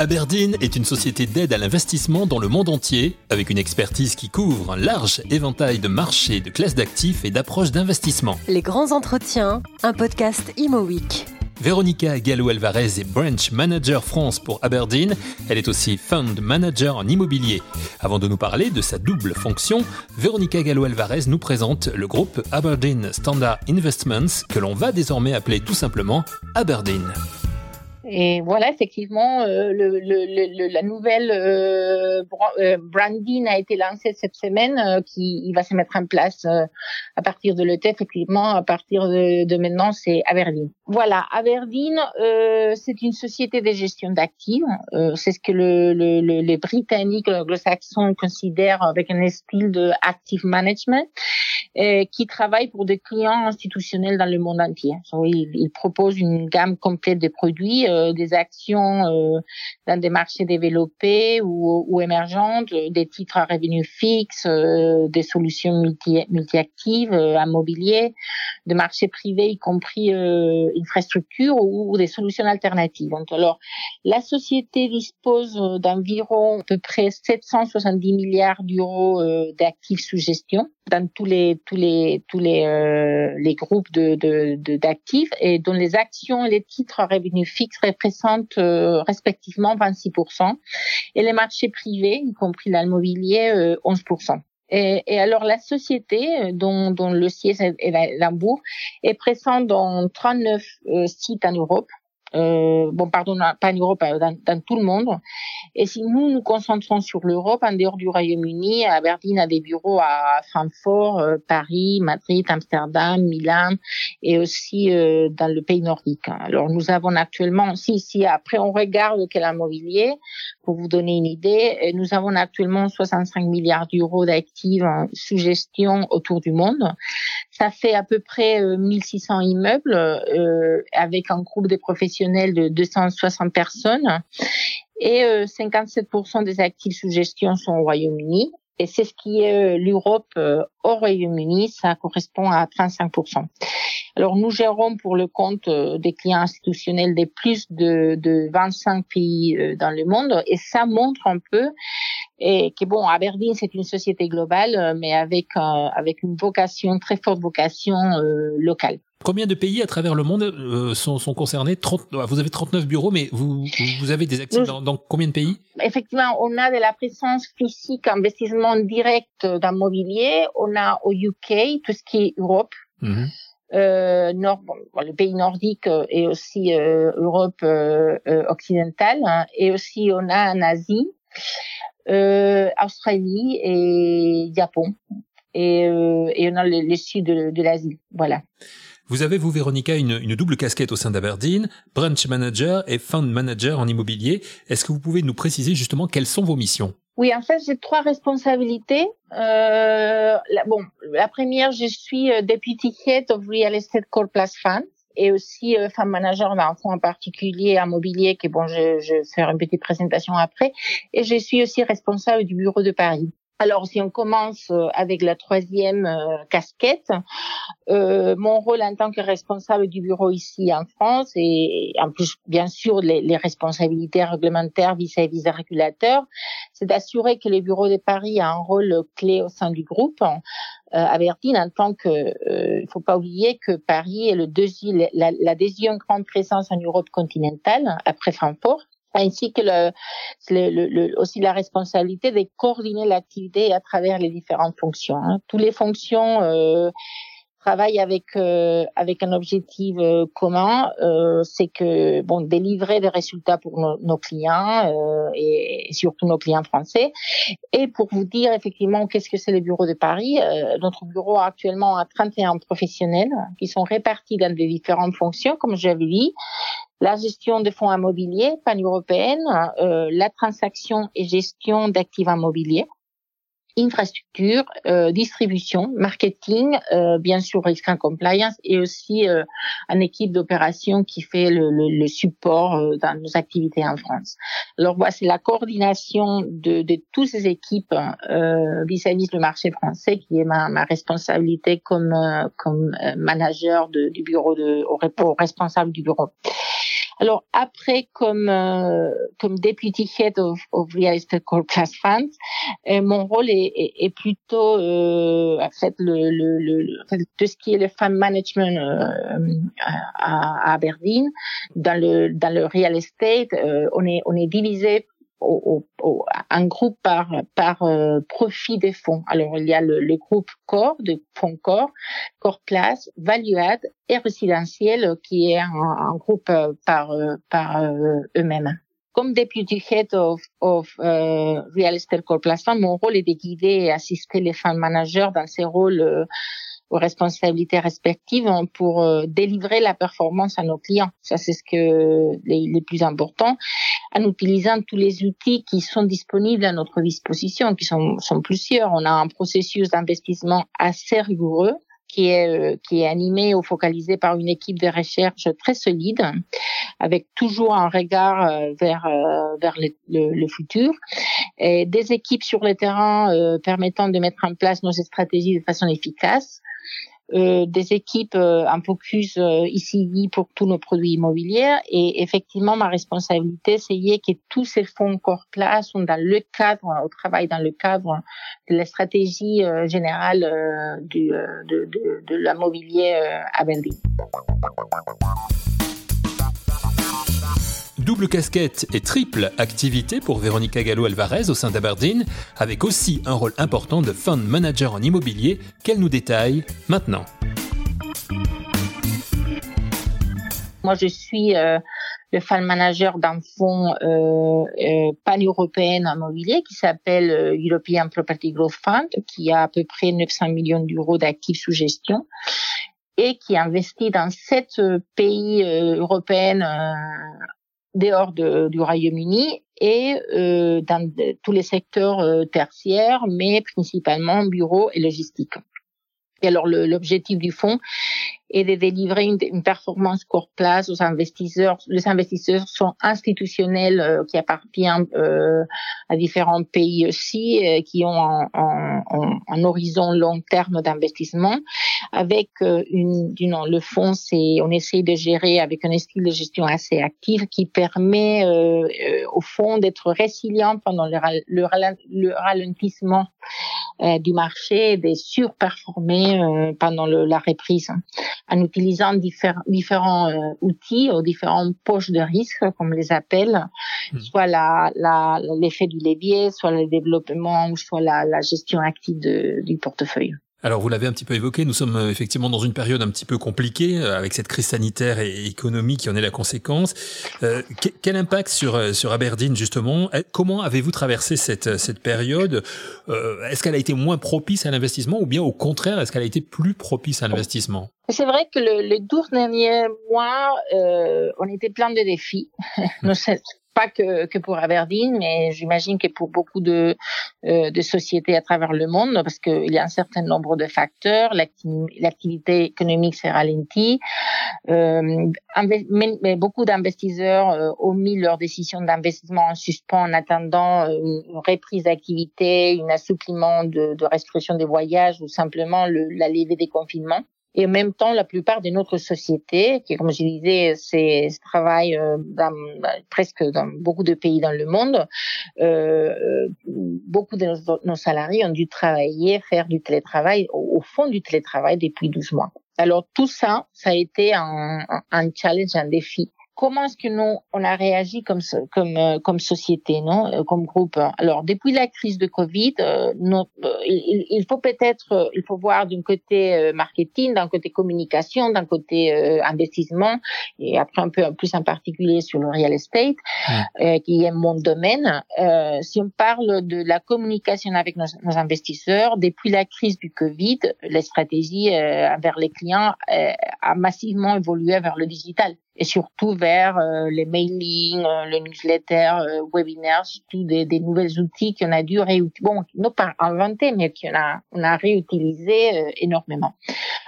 Aberdeen est une société d'aide à l'investissement dans le monde entier, avec une expertise qui couvre un large éventail de marchés, de classes d'actifs et d'approches d'investissement. Les grands entretiens, un podcast Imo. Véronica Gallo-Alvarez est Branch Manager France pour Aberdeen. Elle est aussi Fund Manager en immobilier. Avant de nous parler de sa double fonction, Véronica Gallo-Alvarez nous présente le groupe Aberdeen Standard Investments que l'on va désormais appeler tout simplement Aberdeen. Et voilà, effectivement, euh, le, le, la nouvelle euh, euh, branding a été lancée cette semaine, euh, qui il va se mettre en place à partir de l'été. Effectivement, à partir de, de maintenant, c'est Aberdeen. Voilà, Aberdeen, c'est une société de gestion d'actifs. c'est ce que le, les Britanniques, les anglo-saxons considèrent avec un style de active management, qui travaille pour des clients institutionnels dans le monde entier. il, il propose une gamme complète de produits euh, des actions euh, dans des marchés développés ou, ou émergentes, des titres à revenus fixes, euh, des solutions multi, multi-actives, immobilier, de marchés privés, y compris infrastructures ou, des solutions alternatives. Donc, alors, la société dispose d'environ à peu près 770 milliards d'euros d'actifs sous gestion dans tous les tous les tous les les groupes de d'actifs et dont les actions et les titres à revenus fixes représentent euh, respectivement 26%, et les marchés privés, y compris l'immobilier, 11%. Euh, et, et, alors la société, euh, dont, dont le siège est à Hambourg, est présente dans 39 sites en Europe, euh, bon, pardon, pas en Europe, euh, dans, tout le monde. Et si nous nous concentrons sur l'Europe, en dehors du Royaume-Uni, Aberdeen a des bureaux à Francfort, euh, Paris, Madrid, Amsterdam, Milan, et aussi euh, dans le pays nordique. Alors nous avons actuellement, si si après on regarde quel immobilier, pour vous donner une idée, nous avons actuellement 65 milliards d'euros d'actifs sous gestion autour du monde. Ça fait à peu près 1600 immeubles avec un groupe de professionnels de 260 personnes et 57% euh, des actifs sous gestion sont au Royaume-Uni. Et c'est ce qui est euh, l'Europe euh, au Royaume-Uni, ça correspond à 35%. Alors nous gérons pour le compte des clients institutionnels des plus de 25 pays dans le monde et ça montre un peu et que bon, Aberdeen c'est une société globale mais avec avec une vocation très forte vocation locale. Combien de pays à travers le monde euh, sont, sont, concernés? 30, euh, Vous avez 39 bureaux, mais vous, vous avez des actifs dans, dans, combien de pays? Effectivement, on a de la présence physique, investissement direct dans mobilier. On a au UK tout ce qui est Europe. Mhm. Euh, nord, bon, le pays nordique euh, et aussi euh, Europe occidentale, hein, et aussi on a en Asie, Australie et Japon, et, et on a le, le sud de, de l'Asie, voilà. Vous avez, vous, Véronica, une, une double casquette au sein d'Aberdeen, branch manager et fund manager en immobilier. Est-ce que vous pouvez nous préciser justement quelles sont vos missions? Oui, en fait, j'ai trois responsabilités. Euh, la, bon, la première, je suis euh, Deputy Head of Real Estate Core Plus Fund et aussi euh, fund manager d'un fonds en particulier immobilier que bon, je, je vais faire une petite présentation après. Et je suis aussi responsable du bureau de Paris. Alors, si on commence euh, avec la troisième euh, casquette, euh, mon rôle en tant que responsable du bureau ici en France et en plus, bien sûr, les, responsabilités réglementaires vis-à-vis des régulateurs, c'est d'assurer que le bureau de Paris a un rôle clé au sein du groupe. Euh, Aberdeen, en tant que, il faut pas oublier que Paris est la, la deuxième grande présence en Europe continentale après Francfort ainsi que le, le, le, aussi la responsabilité de coordonner l'activité à travers les différentes fonctions. Hein. Toutes les fonctions euh, travaillent avec euh, avec un objectif euh, commun, euh, c'est que bon délivrer des résultats pour nos, nos clients euh, et, surtout nos clients français. Et pour vous dire effectivement qu'est-ce que c'est le bureau de Paris, euh, notre bureau a actuellement a 31 professionnels qui sont répartis dans des différentes fonctions, comme j'avais dit la gestion de fonds immobiliers pan-européenne, euh, la transaction et gestion d'actifs immobiliers, infrastructure, euh, distribution, marketing, euh, bien sûr risk and compliance et aussi euh, une équipe d'opération qui fait le, le, le support euh, dans nos activités en France. Alors c'est la coordination de, de toutes ces équipes euh, vis-à-vis le marché français qui est ma, ma responsabilité comme comme manager de, du bureau de au, au responsable du bureau. Alors après, comme euh, comme deputy head of, of Real Estate Core Class Funds, euh, mon rôle est, est, est plutôt euh, en fait le, le, le, tout ce qui est le fund management euh, à, à Aberdeen dans le dans le real estate. Euh, on est on est divisé au, au, un groupe par par euh, profit des fonds. Alors il y a le, le groupe Core de fonds Core, Core Class, Value Add et résidentiel qui est un, un groupe euh, par euh, par eux-mêmes. Comme deputy head of, of Real Estate Core Platform, mon rôle est de guider et assister les fund managers dans ces rôles aux responsabilités respectives pour euh, délivrer la performance à nos clients. Ça, c'est ce que les, les, plus important, en utilisant tous les outils qui sont disponibles à notre disposition, qui sont, plusieurs. On a un processus d'investissement assez rigoureux qui est euh, qui est animé ou focalisé par une équipe de recherche très solide, avec toujours un regard euh, vers vers le, futur, et des équipes sur le terrain permettant de mettre en place nos stratégies de façon efficace, euh, des équipes euh, en focus euh, ici pour tous nos produits immobiliers et effectivement ma responsabilité c'est que tous ces fonds corps plat sont dans le cadre au travail dans le cadre de la stratégie euh, générale du, de, de, de la mobilier à Berlin. Double casquette et triple activité pour Véronica Gallo-Alvarez au sein d'Aberdeen, avec aussi un rôle important de fund manager en immobilier qu'elle nous détaille maintenant. Moi, je suis euh, le fund manager d'un fonds euh, euh, pan-européen en immobilier qui s'appelle European Property Growth Fund, qui a à peu près 900 millions d'euros d'actifs sous gestion et qui investit dans sept pays européens dehors de, du Royaume-Uni et euh, dans tous les secteurs euh, tertiaires, mais principalement bureaux et logistique. Et alors l'objectif du fonds et de délivrer une, une, performance core place aux investisseurs. Les investisseurs sont institutionnels euh, qui appartiennent euh, à différents pays aussi, euh, qui ont un, un, un, horizon long terme d'investissement. Avec euh, une, le fonds, c'est on essaie de gérer avec un style de gestion assez actif qui permet euh, au fond d'être résilient pendant le ralentissement du marché, de surperformer pendant le, la reprise en utilisant différents, différents euh, outils ou différentes poches de risque, comme les appelle, hmm. soit la, la, l'effet du levier, soit le développement, soit la, la gestion active de, du portefeuille. Alors vous l'avez un petit peu évoqué, nous sommes euh, effectivement dans une période un petit peu compliquée euh, avec cette crise sanitaire et économique qui en est la conséquence. Euh, quel impact sur sur Aberdeen justement? Comment avez-vous traversé cette cette période? Euh, Est-ce qu'elle a été moins propice à l'investissement ou bien au contraire est-ce qu'elle a été plus propice à l'investissement? C'est vrai que le, les 12 derniers mois, euh, on était plein de défis. Mmh pas que, que pour Aberdeen, mais j'imagine que pour beaucoup de, euh, de sociétés à travers le monde, parce qu'il y a un certain nombre de facteurs. L'activité économique s'est ralentie. Euh, mais, beaucoup d'investisseurs euh, ont mis leur décision d'investissement en suspens en attendant euh, une reprise d'activité, un assouplissement de, de restriction des voyages ou simplement le, la levée des confinements. Et en même temps, la plupart de notre société, qui, comme je disais, c'est travaille euh, dans, presque dans beaucoup de pays dans le monde, euh, beaucoup de nos, nos, salariés ont dû travailler, faire du télétravail, au, au, fond du télétravail depuis 12 mois. Alors tout ça, ça a été un, un challenge, un défi comment est-ce que nous on a réagi comme comme euh, comme société, non, euh, comme groupe Alors depuis la crise de Covid, euh, il, il, faut peut-être il faut voir d'un côté marketing, d'un côté communication, d'un côté investissement et après un peu plus en particulier sur le real estate qui est mon domaine. si on parle de la communication avec nos, nos, investisseurs, depuis la crise du Covid, la stratégie envers les clients a massivement évolué vers le digital et surtout vers vers les mailings, le newsletter, webinaires, tous des, des nouvelles outils qu'on a dû réutiliser, bon, non pas inventer, mais qu'on a, on a réutilisé énormément.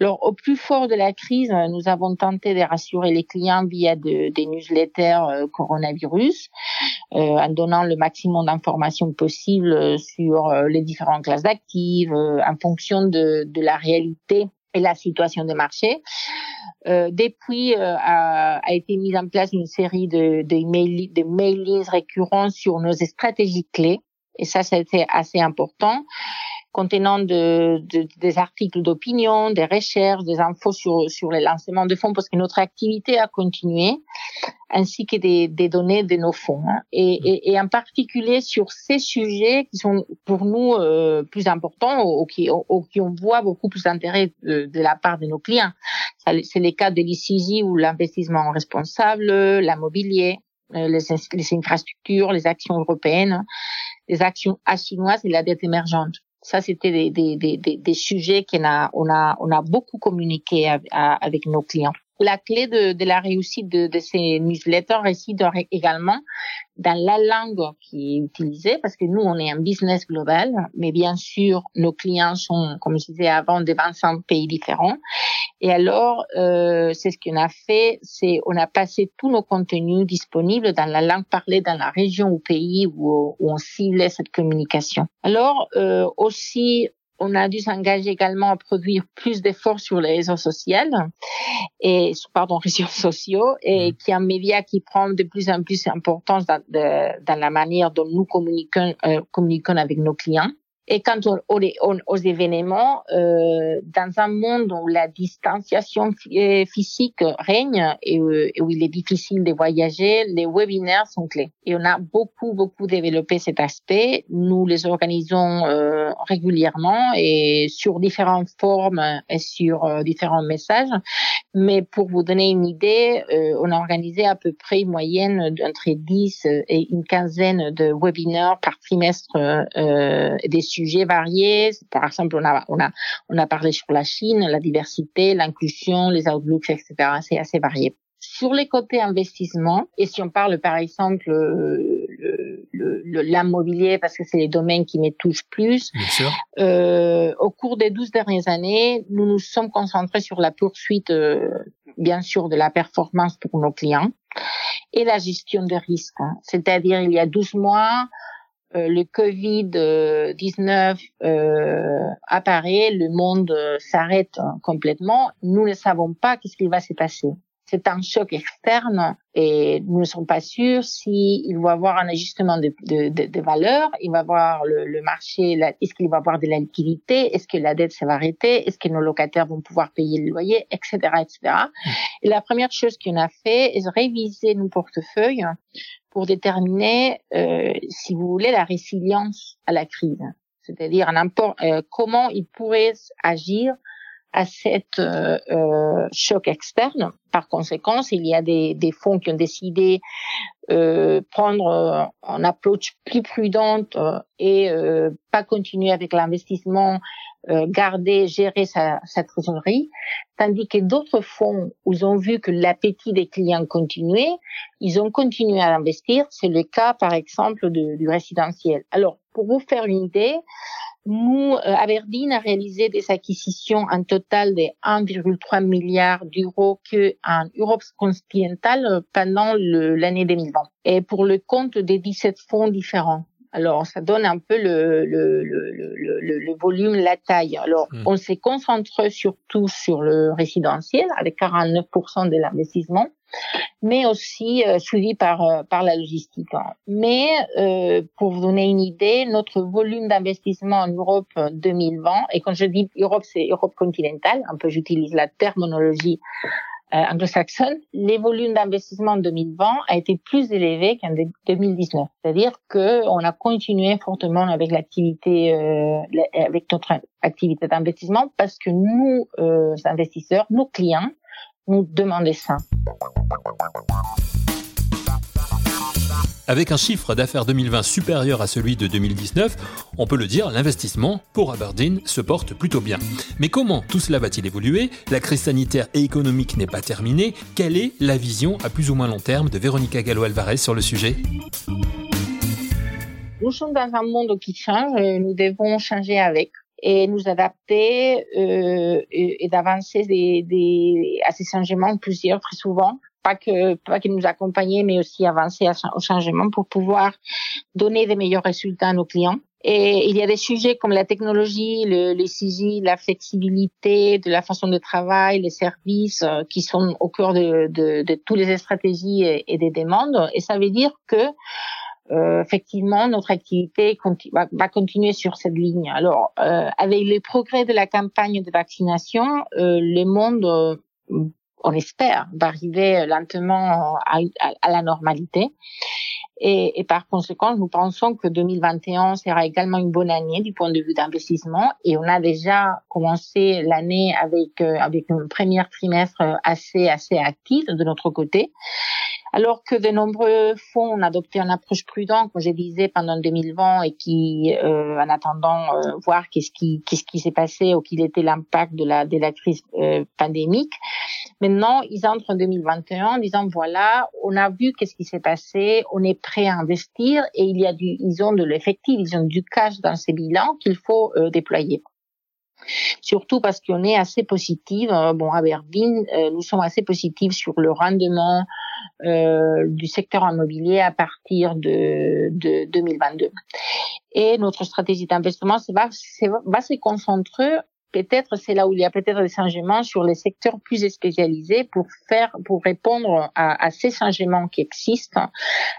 Alors, au plus fort de la crise, nous avons tenté de rassurer les clients via de, des newsletters coronavirus, en donnant le maximum d'informations possibles sur les différentes classes d'actifs, en fonction de la réalité et la situation des marchés. Euh, depuis euh, a, a, été mise en place une série de, de, mail, de mailings récurrents sur nos stratégies clés. Et ça, c'était assez important contenant de, de, des articles d'opinion, des recherches, des infos sur, sur les lancements de fonds, parce que notre activité a continué, ainsi que des, des données de nos fonds. Hein. Et, et, et, en particulier sur ces sujets qui sont pour nous euh, plus importants, ou, qui, ou, qui on voit beaucoup plus d'intérêt de, de, la part de nos clients. C'est les cas de l'ICG ou l'investissement responsable, l'immobilier, euh, les, les infrastructures, les actions européennes, les actions chinoises et la dette émergente. Ça, c'était des, des, des, des, sujets qu'on a, on a, on a beaucoup communiqué avec nos clients. La clé de, de la réussite de, de ces newsletters réside également dans la langue qui est utilisée, parce que nous, on est un business global, mais bien sûr, nos clients sont, comme je disais avant, de 25 pays différents. Et alors, euh, c'est ce qu'on a fait, c'est on a passé tous nos contenus disponibles dans la langue parlée dans la région ou pays où, où on ciblait cette communication. Alors, euh, aussi, on a dû s'engager également à produire plus d'efforts sur les réseaux sociaux et pardon réseaux sociaux et mmh. qui est un média qui prend de plus en plus d'importance dans, dans, la manière dont nous communiquons, euh, communiquons avec nos clients. Et quant aux, événements, euh, dans un monde où la distanciation euh, physique règne et, euh, où il est difficile de voyager, les webinaires sont clés. Et on a beaucoup, beaucoup développé cet aspect. Nous les organisons euh, régulièrement et sur différentes formes et sur euh, différents messages. Mais pour vous donner une idée, on a organisé à peu près une moyenne d'entre 10 et une quinzaine de webinaires par trimestre des sujets variés. Par exemple, on a, on a, on a parlé sur la Chine, la diversité, l'inclusion, les outlooks, etc. C'est assez varié. Sur les côtés investissement, et si on parle par exemple l'immobilier, parce que c'est les domaines qui me touchent plus, euh, au cours des 12 dernières années, nous nous sommes concentrés sur la poursuite, euh, bien sûr, de la performance pour nos clients et la gestion des risques. Hein. C'est-à-dire, il y a 12 mois, euh, le Covid-19 euh, apparaît, le monde euh, s'arrête complètement. Nous ne savons pas qu'est-ce qui va se passer. C'est un choc externe et nous ne sommes pas sûrs s'il va y avoir un ajustement de, de, de, de valeur, il va y avoir le, le marché, est-ce qu'il va y avoir de la liquidité, est-ce que la dette ça va arrêter, est-ce que nos locataires vont pouvoir payer le loyer, etc., etc. Et la première chose qu'on a fait est réviser nos portefeuilles pour déterminer, euh, si vous voulez, la résilience à la crise. C'est-à-dire euh, comment ils pourraient agir à cette euh, euh, choc externe. Par conséquent, il y a des, des fonds qui ont décidé euh, prendre une approche plus prudente et pas continuer avec l'investissement euh, garder, gérer sa, sa trésorerie, tandis que d'autres fonds, où ils ont vu que l'appétit des clients continuait, ils ont continué à investir. C'est le cas, par exemple, du résidentiel. Alors, pour vous faire une idée, nous, euh, Aberdeen a réalisé des acquisitions en total de 1,3 milliard d'euros en Europe continentale pendant l'année 2020. Et pour le compte des 17 fonds différents. Alors, ça donne un peu le, le, le, le volume, la taille. Alors, hmm. on s'est concentré surtout sur le résidentiel avec 49% de l'investissement, mais aussi euh, suivi par euh, par la logistique. Mais euh, pour vous donner une idée, notre volume d'investissement en Europe 2020, et quand je dis Europe, c'est Europe continentale, un peu j'utilise la terminologie anglo-saxonne, les volumes d'investissement en 2020 a été plus élevé qu'en 2019. C'est-à-dire qu'on a continué fortement avec l'activité, euh, avec notre activité d'investissement parce que nous, euh, investisseurs, nos clients, nous demandaient ça. Avec un chiffre d'affaires 2020 supérieur à celui de 2019, on peut le dire, l'investissement pour Aberdeen se porte plutôt bien. Mais comment tout cela va-t-il évoluer? La crise sanitaire et économique n'est pas terminée. Quelle est la vision à plus ou moins long terme de Véronica Gallo-Alvarez sur le sujet? Nous sommes dans un monde qui change, nous devons changer avec et nous adapter euh, et, d'avancer des, des, à ces changements plusieurs très souvent pas que pas que nous accompagner mais aussi avancer au changement pour pouvoir donner des meilleurs résultats à nos clients et il y a des sujets comme la technologie, le, CG, la flexibilité de la façon de travail, les services euh, qui sont au cœur de, de, de toutes les stratégies et, des demandes. Et ça veut dire que euh, effectivement, notre activité va, va, continuer sur cette ligne. Alors, euh, avec les progrès de la campagne de vaccination, euh, le monde, euh, on espère, va arriver lentement à, à, la normalité. Et, et, par conséquent, nous pensons que 2021 sera également une bonne année du point de vue d'investissement. Et on a déjà commencé l'année avec euh, avec un premier trimestre assez assez actif de notre côté. Alors que de nombreux fonds ont adopté une approche prudente, comme je disais, pendant 2020 et qui, euh, en attendant euh, voir qu'est-ce qui, qu'est-ce qui s'est passé ou quel était l'impact de la, de la crise euh, pandémique, maintenant ils entrent en 2021 en disant voilà, on a vu qu'est-ce qui s'est passé, on est prêt à investir et il y a du, ils ont de l'effectif, ils ont du cash dans ces bilans qu'il faut euh, déployer. Surtout parce qu'on est assez positif. Euh, bon, à Berlin, euh, nous sommes assez positifs sur le rendement euh, du secteur immobilier à partir de, de 2022. Et notre stratégie d'investissement va, va se concentrer peut-être c'est là où il y a peut-être des changements sur les secteurs plus spécialisés pour faire pour répondre à, à ces changements qui existent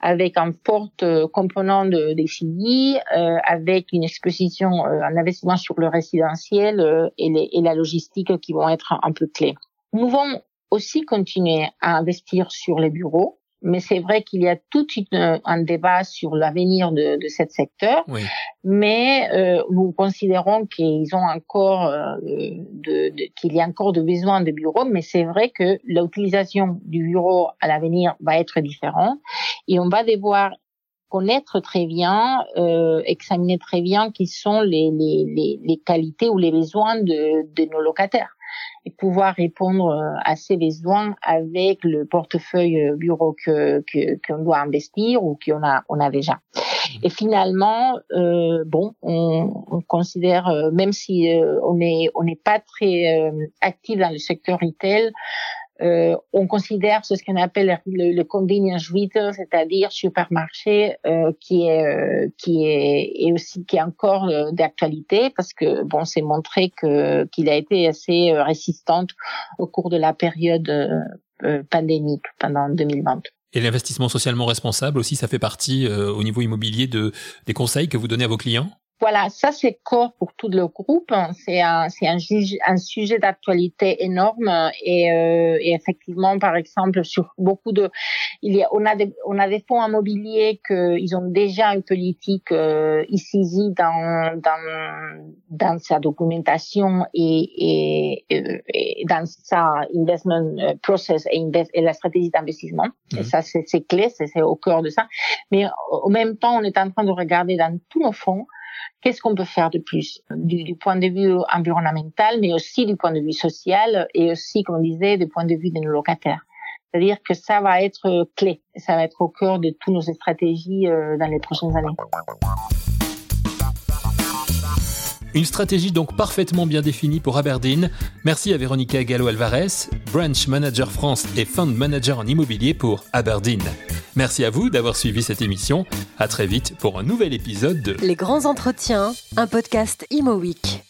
avec un fort euh, component de, des euh, avec une exposition euh, un investissement sur le résidentiel euh, et, les, et la logistique qui vont être un peu clés. Nous allons aussi continuer à investir sur les bureaux mais c'est vrai qu'il y a tout un débat sur l'avenir de, de ce secteur. Oui. Mais euh, nous considérons qu'ils ont encore euh, de, de, qu'il y a encore de besoin de bureaux, mais c'est vrai que l'utilisation du bureau à l'avenir va être différente et on va devoir connaître très bien, euh, examiner très bien qui sont les, les, les, les, qualités ou les besoins de, de nos locataires et pouvoir répondre euh, à ces besoins avec le portefeuille euh, bureau que qu'on doit investir ou qu'on a on a déjà. Mmh. Et finalement, euh, bon, on, on considère, euh, même si on est on n'est pas très actif dans le secteur retail, euh, on considère ce qu'on appelle le, le, convenience retail, c'est-à-dire supermarché euh, qui est euh, qui est et aussi qui est encore euh, d'actualité parce que bon, c'est montré que qu'il a été assez euh, résistante au cours de la période pandémique pendant 2020. Et l'investissement socialement responsable aussi, ça fait partie au niveau immobilier de des conseils que vous donnez à vos clients? Voilà, ça c'est corps pour tout le groupe. C'est un, c'est un, un, sujet d'actualité énorme et, euh, et, effectivement, par exemple, sur beaucoup de, il y a, on a des, on a des fonds immobiliers que ils ont déjà une politique euh, ici dans, dans, dans sa documentation et, et, et dans sa investment euh, process et, invest, et la stratégie d'investissement. Et mmh. ça c'est, c'est clé, c'est, c'est au cœur de ça. Mais au même temps, on est en train de regarder dans tous nos fonds qu'est-ce qu'on peut faire de plus? Du, point de vue environnemental, mais aussi du point de vue social et aussi, comme on disait, du point de vue de nos locataires. C'est-à-dire que ça va être clé, ça va être au cœur de toutes nos stratégies euh, dans les prochaines années. Une stratégie donc parfaitement bien définie pour Aberdeen. Merci à Véronica Gallo-Alvarez, Branch Manager France et Fund Manager en immobilier pour Aberdeen. Merci à vous d'avoir suivi cette émission. À très vite pour un nouvel épisode de Les grands entretiens, un podcast Imo Week.